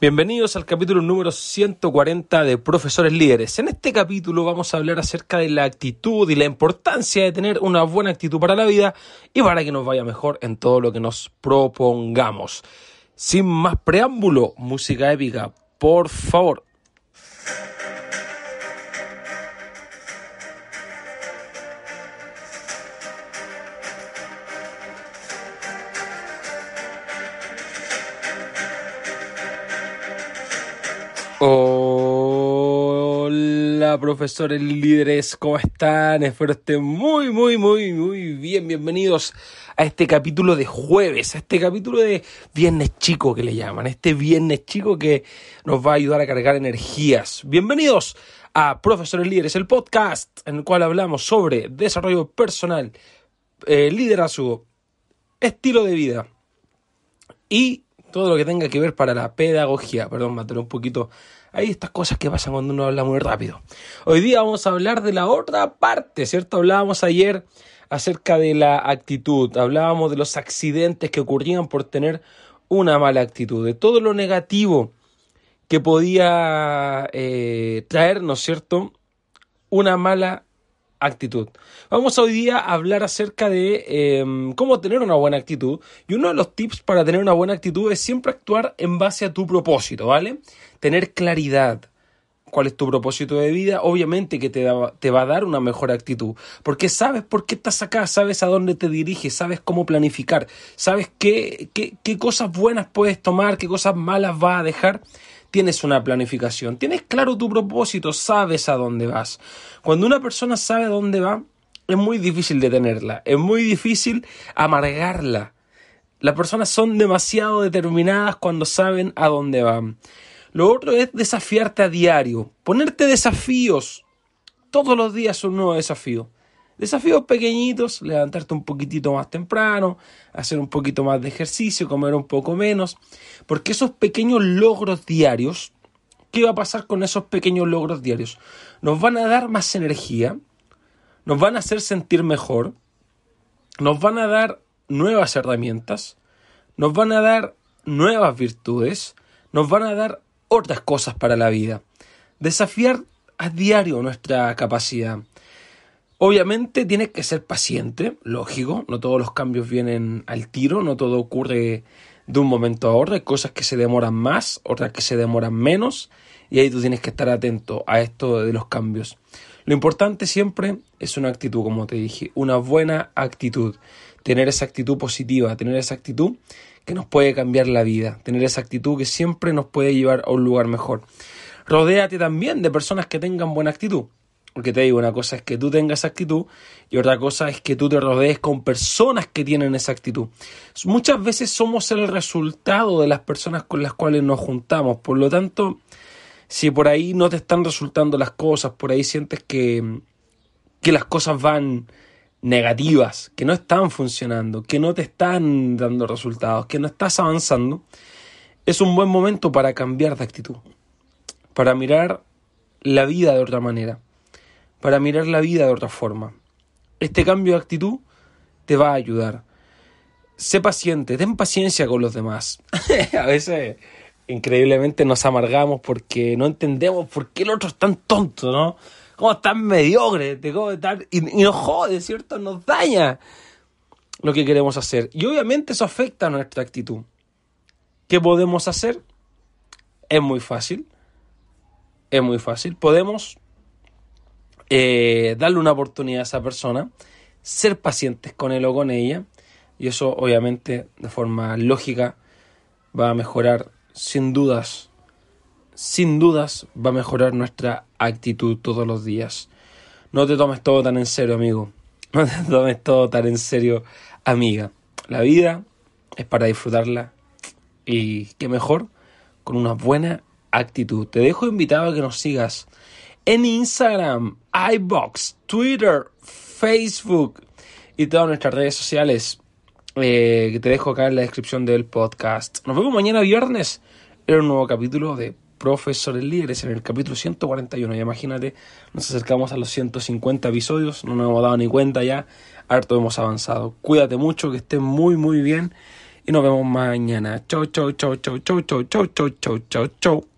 Bienvenidos al capítulo número 140 de Profesores Líderes. En este capítulo vamos a hablar acerca de la actitud y la importancia de tener una buena actitud para la vida y para que nos vaya mejor en todo lo que nos propongamos. Sin más preámbulo, música épica, por favor. Profesores líderes, ¿cómo están? Espero estén muy, muy, muy, muy bien. Bienvenidos a este capítulo de jueves, a este capítulo de viernes chico que le llaman, este viernes chico que nos va a ayudar a cargar energías. Bienvenidos a Profesores Líderes, el podcast en el cual hablamos sobre desarrollo personal, eh, liderazgo, estilo de vida y todo lo que tenga que ver para la pedagogía. Perdón, matar un poquito. Hay estas cosas que pasan cuando uno habla muy rápido. Hoy día vamos a hablar de la otra parte, ¿cierto? Hablábamos ayer acerca de la actitud, hablábamos de los accidentes que ocurrían por tener una mala actitud, de todo lo negativo que podía eh, traernos, ¿cierto? Una mala actitud. Vamos hoy día a hablar acerca de em, cómo tener una buena actitud. Y uno de los tips para tener una buena actitud es siempre actuar en base a tu propósito, ¿vale? Tener claridad. ¿Cuál es tu propósito de vida? Obviamente que te, te va a dar una mejor actitud. Porque sabes por qué estás acá, sabes a dónde te diriges, sabes cómo planificar, sabes qué, qué, qué cosas buenas puedes tomar, qué cosas malas vas a dejar tienes una planificación, tienes claro tu propósito, sabes a dónde vas. Cuando una persona sabe a dónde va, es muy difícil detenerla, es muy difícil amargarla. Las personas son demasiado determinadas cuando saben a dónde van. Lo otro es desafiarte a diario, ponerte desafíos. Todos los días un nuevo desafío. Desafíos pequeñitos, levantarte un poquitito más temprano, hacer un poquito más de ejercicio, comer un poco menos, porque esos pequeños logros diarios, ¿qué va a pasar con esos pequeños logros diarios? Nos van a dar más energía, nos van a hacer sentir mejor, nos van a dar nuevas herramientas, nos van a dar nuevas virtudes, nos van a dar otras cosas para la vida. Desafiar a diario nuestra capacidad. Obviamente tienes que ser paciente, lógico, no todos los cambios vienen al tiro, no todo ocurre de un momento a otro, hay cosas que se demoran más, otras que se demoran menos, y ahí tú tienes que estar atento a esto de los cambios. Lo importante siempre es una actitud, como te dije, una buena actitud, tener esa actitud positiva, tener esa actitud que nos puede cambiar la vida, tener esa actitud que siempre nos puede llevar a un lugar mejor. Rodéate también de personas que tengan buena actitud. Porque te digo, una cosa es que tú tengas actitud y otra cosa es que tú te rodees con personas que tienen esa actitud. Muchas veces somos el resultado de las personas con las cuales nos juntamos. Por lo tanto, si por ahí no te están resultando las cosas, por ahí sientes que, que las cosas van negativas, que no están funcionando, que no te están dando resultados, que no estás avanzando, es un buen momento para cambiar de actitud, para mirar la vida de otra manera para mirar la vida de otra forma. Este cambio de actitud te va a ayudar. Sé paciente, ten paciencia con los demás. a veces, increíblemente, nos amargamos porque no entendemos por qué el otro es tan tonto, ¿no? Cómo es tan mediocre, y, y nos jode, ¿cierto? Nos daña lo que queremos hacer. Y obviamente eso afecta a nuestra actitud. ¿Qué podemos hacer? Es muy fácil. Es muy fácil. Podemos eh, darle una oportunidad a esa persona, ser pacientes con él o con ella, y eso obviamente de forma lógica va a mejorar sin dudas, sin dudas va a mejorar nuestra actitud todos los días. No te tomes todo tan en serio, amigo. No te tomes todo tan en serio, amiga. La vida es para disfrutarla y qué mejor con una buena actitud. Te dejo invitado a que nos sigas en Instagram, iBox, Twitter, Facebook y todas nuestras redes sociales eh, que te dejo acá en la descripción del podcast. Nos vemos mañana viernes en un nuevo capítulo de Profesores Líderes, en el capítulo 141. Y imagínate, nos acercamos a los 150 episodios, no nos hemos dado ni cuenta ya, harto hemos avanzado. Cuídate mucho, que estés muy, muy bien y nos vemos mañana. Chau, chau, chau, chau, chau, chau, chau, chau, chau, chau, chau.